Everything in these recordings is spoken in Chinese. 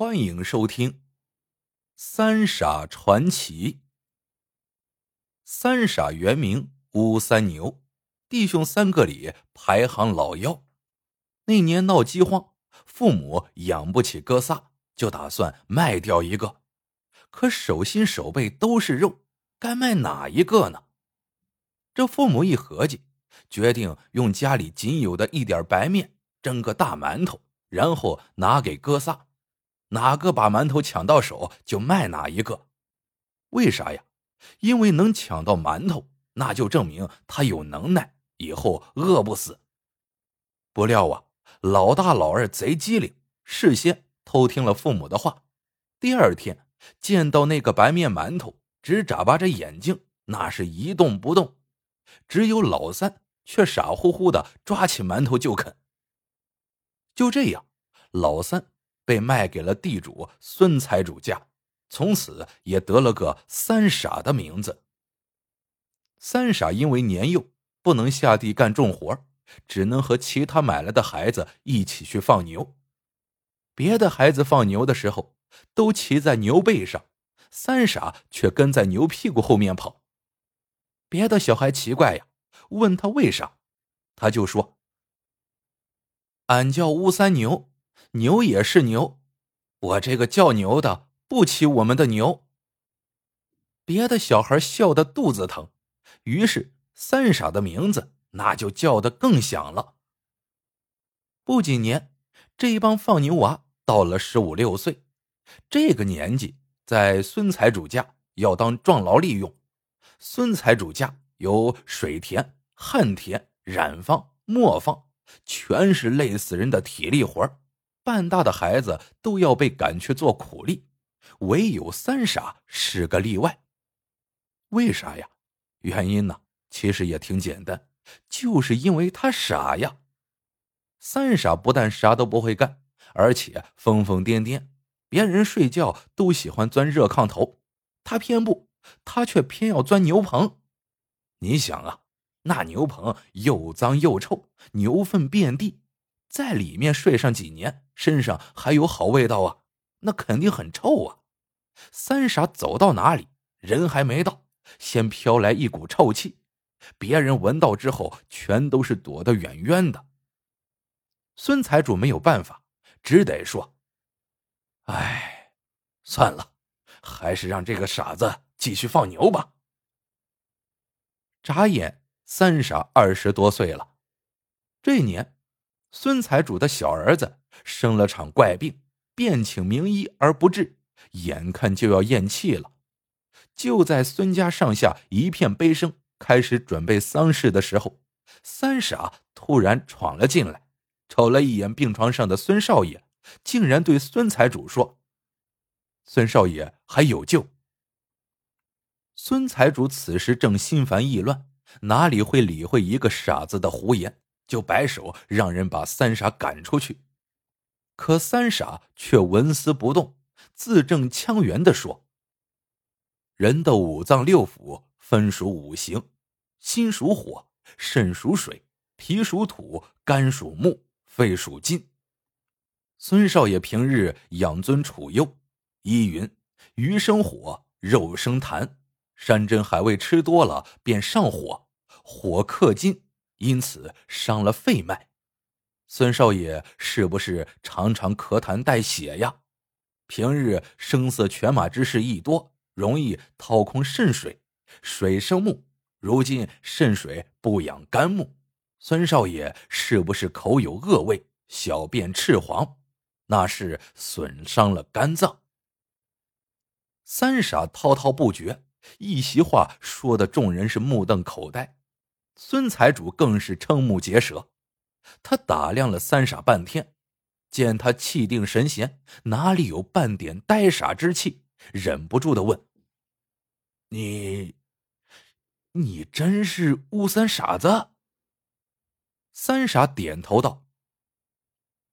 欢迎收听《三傻传奇》。三傻原名乌三牛，弟兄三个里排行老幺。那年闹饥荒，父母养不起哥仨，就打算卖掉一个。可手心手背都是肉，该卖哪一个呢？这父母一合计，决定用家里仅有的一点白面蒸个大馒头，然后拿给哥仨。哪个把馒头抢到手，就卖哪一个。为啥呀？因为能抢到馒头，那就证明他有能耐，以后饿不死。不料啊，老大老二贼机灵，事先偷听了父母的话。第二天见到那个白面馒头，只眨巴着眼睛，那是一动不动。只有老三却傻乎乎的抓起馒头就啃。就这样，老三。被卖给了地主孙财主家，从此也得了个三傻的名字。三傻因为年幼，不能下地干重活，只能和其他买来的孩子一起去放牛。别的孩子放牛的时候，都骑在牛背上，三傻却跟在牛屁股后面跑。别的小孩奇怪呀，问他为啥，他就说：“俺叫乌三牛。”牛也是牛，我这个叫牛的不骑我们的牛。别的小孩笑得肚子疼，于是三傻的名字那就叫得更响了。不几年，这帮放牛娃到了十五六岁，这个年纪在孙财主家要当壮劳力用。孙财主家有水田、旱田、染坊、磨坊，全是累死人的体力活儿。半大的孩子都要被赶去做苦力，唯有三傻是个例外。为啥呀？原因呢？其实也挺简单，就是因为他傻呀。三傻不但啥都不会干，而且疯疯癫癫。别人睡觉都喜欢钻热炕头，他偏不，他却偏要钻牛棚。你想啊，那牛棚又脏又臭，牛粪遍地。在里面睡上几年，身上还有好味道啊，那肯定很臭啊！三傻走到哪里，人还没到，先飘来一股臭气，别人闻到之后，全都是躲得远远的。孙财主没有办法，只得说：“哎，算了，还是让这个傻子继续放牛吧。”眨眼，三傻二十多岁了，这年。孙财主的小儿子生了场怪病，便请名医而不治，眼看就要咽气了。就在孙家上下一片悲声，开始准备丧事的时候，三傻突然闯了进来，瞅了一眼病床上的孙少爷，竟然对孙财主说：“孙少爷还有救。”孙财主此时正心烦意乱，哪里会理会一个傻子的胡言？就摆手让人把三傻赶出去，可三傻却纹丝不动，字正腔圆的说：“人的五脏六腑分属五行，心属火，肾属水，脾属土，肝属木，肺属金。孙少爷平日养尊处优，依云：鱼生火，肉生痰，山珍海味吃多了便上火，火克金。”因此伤了肺脉，孙少爷是不是常常咳痰带血呀？平日声色犬马之事亦多，容易掏空肾水，水生木，如今肾水不养肝木，孙少爷是不是口有恶味，小便赤黄？那是损伤了肝脏。三傻滔滔不绝，一席话说的众人是目瞪口呆。孙财主更是瞠目结舌，他打量了三傻半天，见他气定神闲，哪里有半点呆傻之气，忍不住的问：“你，你真是乌三傻子？”三傻点头道：“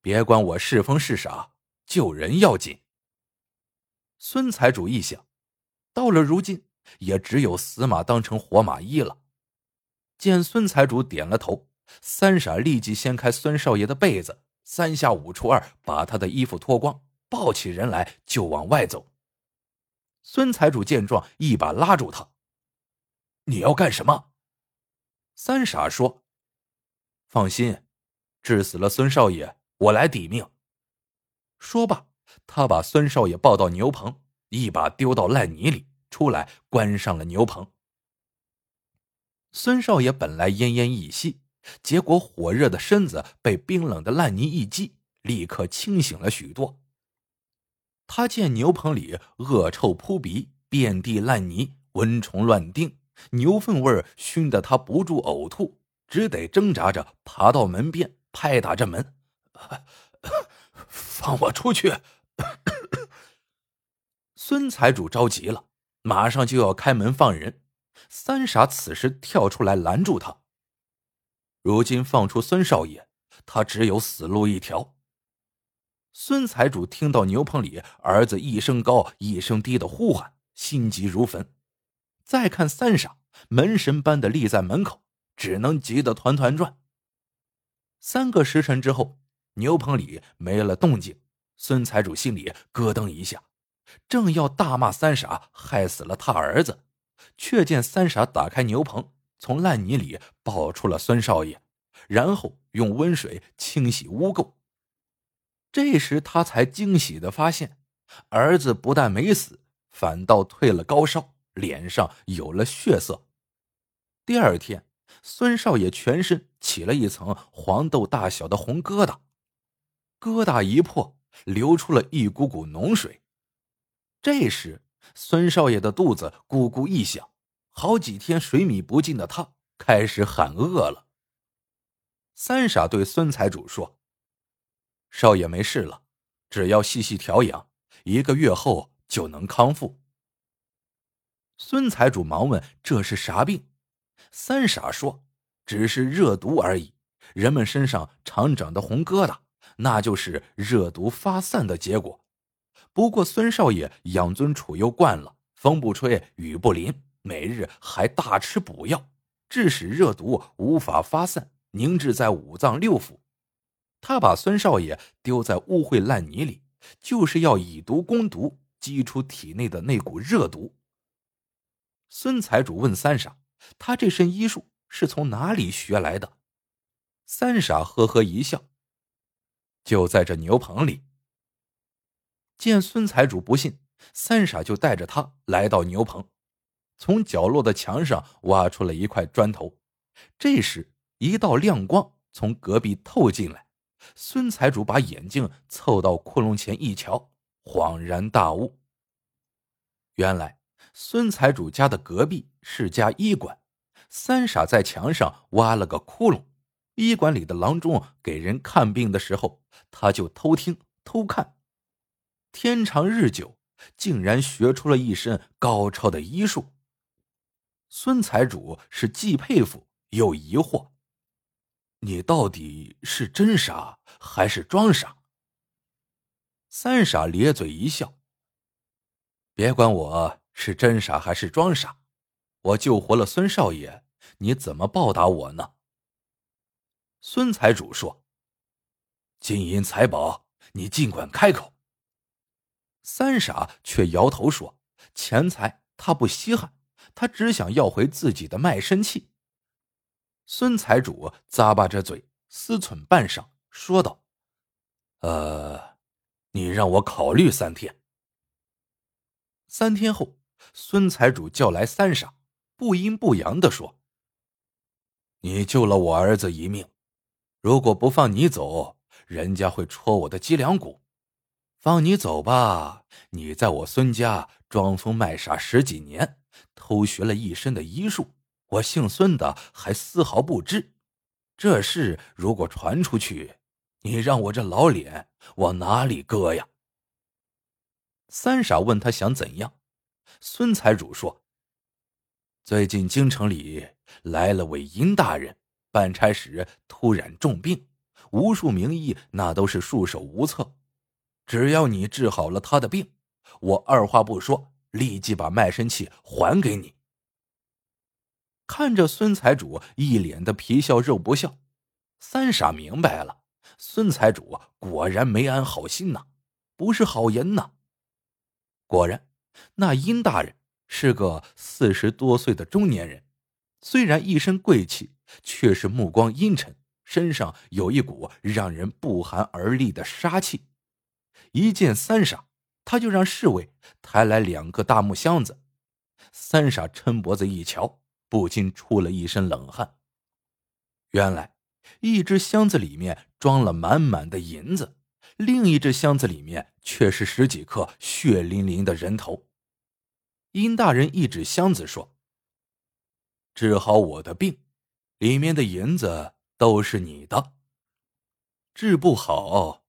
别管我是疯是傻，救人要紧。”孙财主一想，到了如今，也只有死马当成活马医了。见孙财主点了头，三傻立即掀开孙少爷的被子，三下五除二把他的衣服脱光，抱起人来就往外走。孙财主见状，一把拉住他：“你要干什么？”三傻说：“放心，治死了孙少爷，我来抵命。”说罢，他把孙少爷抱到牛棚，一把丢到烂泥里，出来关上了牛棚。孙少爷本来奄奄一息，结果火热的身子被冰冷的烂泥一击，立刻清醒了许多。他见牛棚里恶臭扑鼻，遍地烂泥，蚊虫乱叮，牛粪味熏得他不住呕吐，只得挣扎着爬到门边，拍打着门：“放我出去！”孙财主着急了，马上就要开门放人。三傻此时跳出来拦住他。如今放出孙少爷，他只有死路一条。孙财主听到牛棚里儿子一声高一声低的呼喊，心急如焚。再看三傻门神般的立在门口，只能急得团团转。三个时辰之后，牛棚里没了动静。孙财主心里咯噔一下，正要大骂三傻害死了他儿子。却见三傻打开牛棚，从烂泥里抱出了孙少爷，然后用温水清洗污垢。这时他才惊喜的发现，儿子不但没死，反倒退了高烧，脸上有了血色。第二天，孙少爷全身起了一层黄豆大小的红疙瘩，疙瘩一破，流出了一股股脓水。这时。孙少爷的肚子咕咕一响，好几天水米不进的他开始喊饿了。三傻对孙财主说：“少爷没事了，只要细细调养，一个月后就能康复。”孙财主忙问：“这是啥病？”三傻说：“只是热毒而已。人们身上常长的红疙瘩，那就是热毒发散的结果。”不过孙少爷养尊处优惯了，风不吹雨不淋，每日还大吃补药，致使热毒无法发散，凝滞在五脏六腑。他把孙少爷丢在污秽烂泥里，就是要以毒攻毒，激出体内的那股热毒。孙财主问三傻：“他这身医术是从哪里学来的？”三傻呵呵一笑：“就在这牛棚里。”见孙财主不信，三傻就带着他来到牛棚，从角落的墙上挖出了一块砖头。这时，一道亮光从隔壁透进来，孙财主把眼睛凑到窟窿前一瞧，恍然大悟。原来，孙财主家的隔壁是家医馆，三傻在墙上挖了个窟窿，医馆里的郎中给人看病的时候，他就偷听偷看。天长日久，竟然学出了一身高超的医术。孙财主是既佩服又疑惑：“你到底是真傻还是装傻？”三傻咧嘴一笑：“别管我是真傻还是装傻，我救活了孙少爷，你怎么报答我呢？”孙财主说：“金银财宝，你尽管开口。”三傻却摇头说：“钱财他不稀罕，他只想要回自己的卖身契。”孙财主咂巴着嘴，思忖半晌，说道：“呃，你让我考虑三天。”三天后，孙财主叫来三傻，不阴不阳的说：“你救了我儿子一命，如果不放你走，人家会戳我的脊梁骨。”放你走吧，你在我孙家装疯卖傻十几年，偷学了一身的医术，我姓孙的还丝毫不知。这事如果传出去，你让我这老脸往哪里搁呀？三傻问他想怎样，孙财主说：“最近京城里来了位殷大人，办差时突然重病，无数名医那都是束手无策。”只要你治好了他的病，我二话不说，立即把卖身契还给你。看着孙财主一脸的皮笑肉不笑，三傻明白了，孙财主果然没安好心呐。不是好人呐。果然，那殷大人是个四十多岁的中年人，虽然一身贵气，却是目光阴沉，身上有一股让人不寒而栗的杀气。一见三傻，他就让侍卫抬来两个大木箱子。三傻抻脖子一瞧，不禁出了一身冷汗。原来，一只箱子里面装了满满的银子，另一只箱子里面却是十几颗血淋淋的人头。殷大人一指箱子说：“治好我的病，里面的银子都是你的；治不好，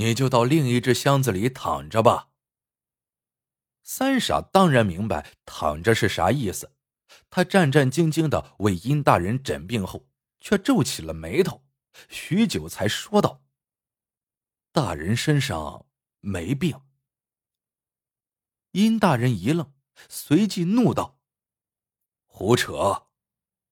你就到另一只箱子里躺着吧。”三傻当然明白躺着是啥意思，他战战兢兢的为殷大人诊病后，却皱起了眉头，许久才说道：“大人身上没病。”殷大人一愣，随即怒道：“胡扯！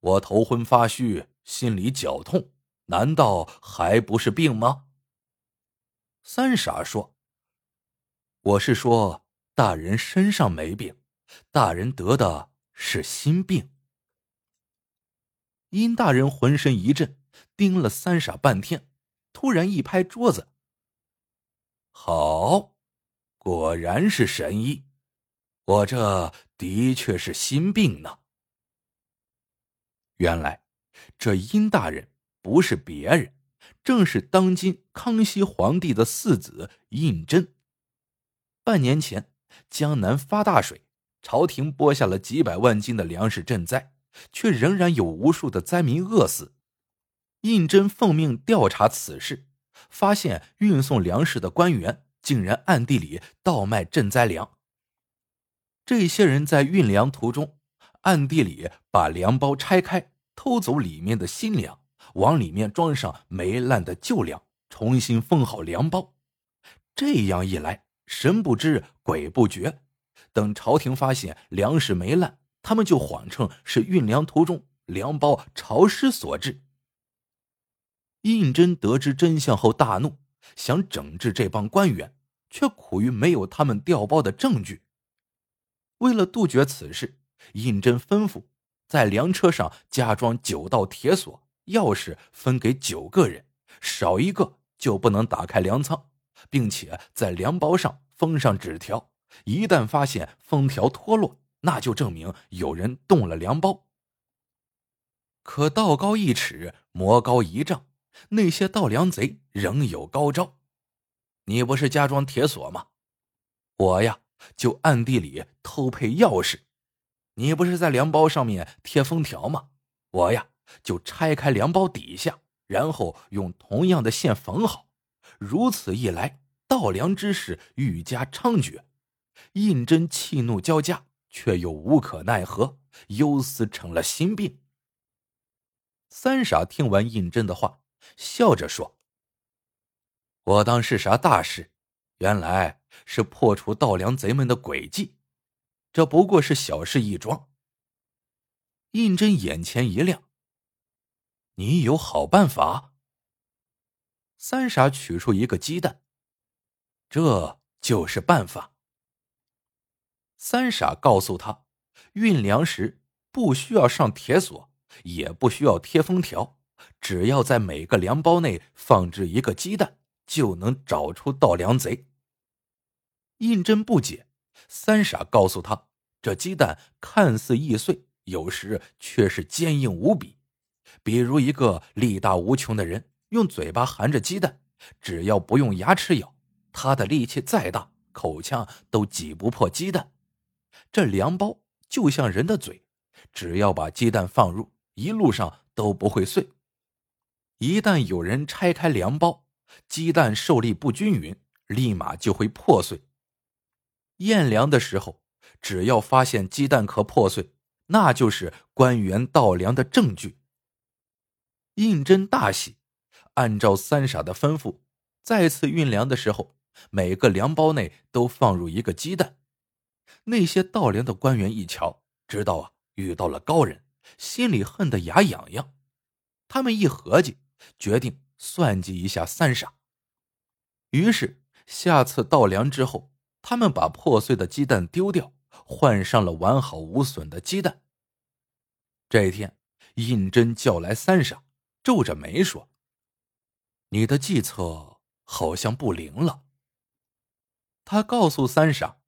我头昏发虚，心里绞痛，难道还不是病吗？”三傻说：“我是说。”大人身上没病，大人得的是心病。殷大人浑身一震，盯了三傻半天，突然一拍桌子：“好，果然是神医，我这的确是心病呢。”原来，这殷大人不是别人，正是当今康熙皇帝的四子胤禛。半年前。江南发大水，朝廷拨下了几百万斤的粮食赈灾，却仍然有无数的灾民饿死。胤禛奉命调查此事，发现运送粮食的官员竟然暗地里倒卖赈灾粮。这些人在运粮途中，暗地里把粮包拆开，偷走里面的新粮，往里面装上霉烂的旧粮，重新封好粮包。这样一来。神不知鬼不觉，等朝廷发现粮食没烂，他们就谎称是运粮途中粮包潮湿所致。胤禛得知真相后大怒，想整治这帮官员，却苦于没有他们调包的证据。为了杜绝此事，胤禛吩咐在粮车上加装九道铁锁，钥匙分给九个人，少一个就不能打开粮仓。并且在粮包上封上纸条，一旦发现封条脱落，那就证明有人动了粮包。可道高一尺，魔高一丈，那些盗粮贼仍有高招。你不是加装铁锁吗？我呀，就暗地里偷配钥匙。你不是在粮包上面贴封条吗？我呀，就拆开粮包底下，然后用同样的线缝好。如此一来，盗粮之事愈加猖獗。胤禛气怒交加，却又无可奈何，忧思成了心病。三傻听完胤禛的话，笑着说：“我当是啥大事，原来是破除盗粮贼们的诡计。这不过是小事一桩。”胤禛眼前一亮：“你有好办法？”三傻取出一个鸡蛋，这就是办法。三傻告诉他，运粮时不需要上铁锁，也不需要贴封条，只要在每个粮包内放置一个鸡蛋，就能找出盗粮贼。胤禛不解，三傻告诉他，这鸡蛋看似易碎，有时却是坚硬无比，比如一个力大无穷的人。用嘴巴含着鸡蛋，只要不用牙齿咬，他的力气再大，口腔都挤不破鸡蛋。这粮包就像人的嘴，只要把鸡蛋放入，一路上都不会碎。一旦有人拆开粮包，鸡蛋受力不均匀，立马就会破碎。验粮的时候，只要发现鸡蛋壳破碎，那就是官员盗粮的证据。胤禛大喜。按照三傻的吩咐，再次运粮的时候，每个粮包内都放入一个鸡蛋。那些盗粮的官员一瞧，知道啊遇到了高人，心里恨得牙痒痒。他们一合计，决定算计一下三傻。于是下次盗粮之后，他们把破碎的鸡蛋丢掉，换上了完好无损的鸡蛋。这一天，胤禛叫来三傻，皱着眉说：“你的计策好像不灵了。”他告诉三傻，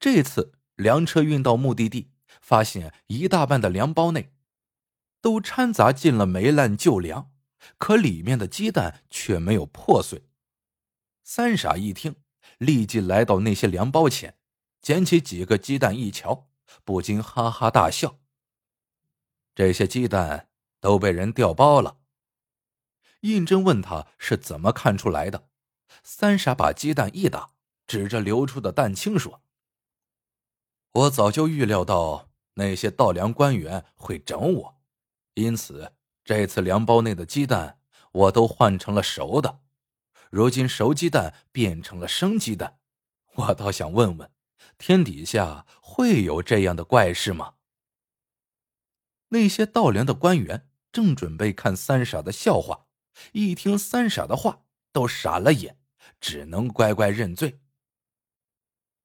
这次粮车运到目的地，发现一大半的粮包内都掺杂进了霉烂旧粮，可里面的鸡蛋却没有破碎。三傻一听，立即来到那些粮包前，捡起几个鸡蛋一瞧，不禁哈哈大笑。这些鸡蛋都被人调包了。胤禛问他是怎么看出来的，三傻把鸡蛋一打。指着流出的蛋清说：“我早就预料到那些稻粮官员会整我，因此这次粮包内的鸡蛋我都换成了熟的。如今熟鸡蛋变成了生鸡蛋，我倒想问问，天底下会有这样的怪事吗？”那些稻粮的官员正准备看三傻的笑话，一听三傻的话，都傻了眼，只能乖乖认罪。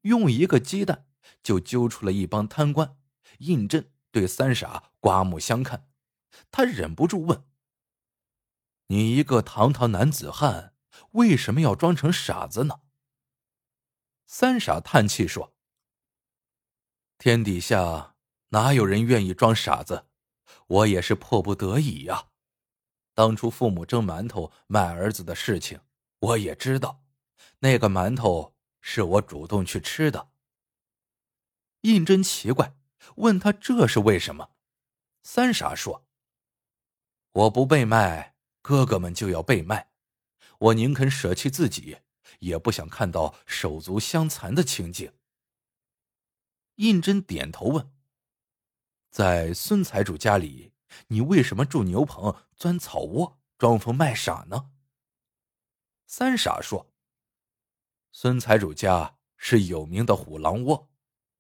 用一个鸡蛋就揪出了一帮贪官，胤禛对三傻刮目相看，他忍不住问：“你一个堂堂男子汉，为什么要装成傻子呢？”三傻叹气说：“天底下哪有人愿意装傻子？我也是迫不得已呀。当初父母蒸馒头卖儿子的事情，我也知道，那个馒头。”是我主动去吃的。胤禛奇怪，问他这是为什么？三傻说：“我不被卖，哥哥们就要被卖，我宁肯舍弃自己，也不想看到手足相残的情景。”胤禛点头问：“在孙财主家里，你为什么住牛棚、钻草窝、装疯卖傻呢？”三傻说。孙财主家是有名的虎狼窝，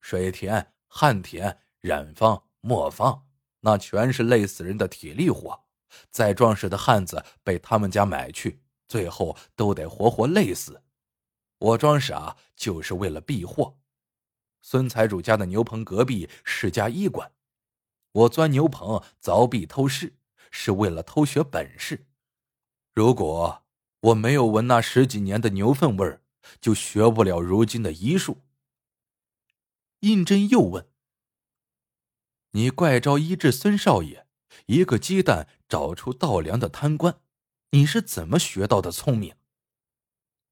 水田、旱田、染坊、磨坊，那全是累死人的体力活。再壮实的汉子被他们家买去，最后都得活活累死。我装傻就是为了避祸。孙财主家的牛棚隔壁是家医馆，我钻牛棚凿壁偷师，是为了偷学本事。如果我没有闻那十几年的牛粪味儿，就学不了如今的医术。胤禛又问：“你怪招医治孙少爷，一个鸡蛋找出稻粮的贪官，你是怎么学到的聪明？”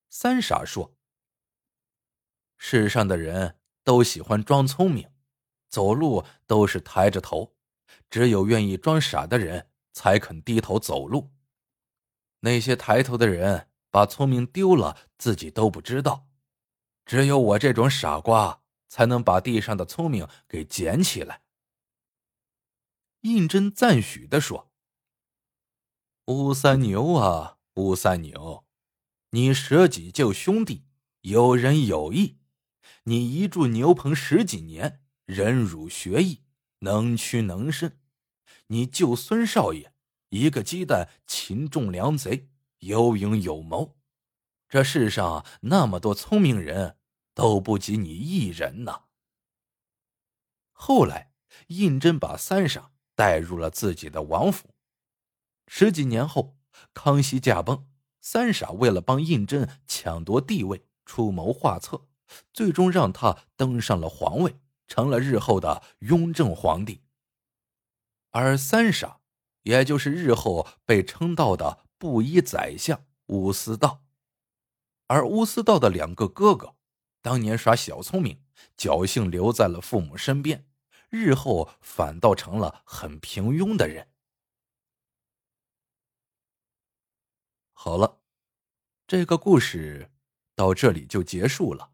三傻说：“世上的人都喜欢装聪明，走路都是抬着头，只有愿意装傻的人才肯低头走路。那些抬头的人。”把聪明丢了，自己都不知道。只有我这种傻瓜，才能把地上的聪明给捡起来。胤禛赞许的说：“乌三牛啊，乌三牛，你舍己救兄弟，有仁有义。你一住牛棚十几年，忍辱学艺，能屈能伸。你救孙少爷，一个鸡蛋擒众良贼。”有勇有谋，这世上那么多聪明人，都不及你一人呐。后来，胤禛把三傻带入了自己的王府。十几年后，康熙驾崩，三傻为了帮胤禛抢夺帝位，出谋划策，最终让他登上了皇位，成了日后的雍正皇帝。而三傻，也就是日后被称道的。布衣宰相乌思道，而乌思道的两个哥哥，当年耍小聪明，侥幸留在了父母身边，日后反倒成了很平庸的人。好了，这个故事到这里就结束了。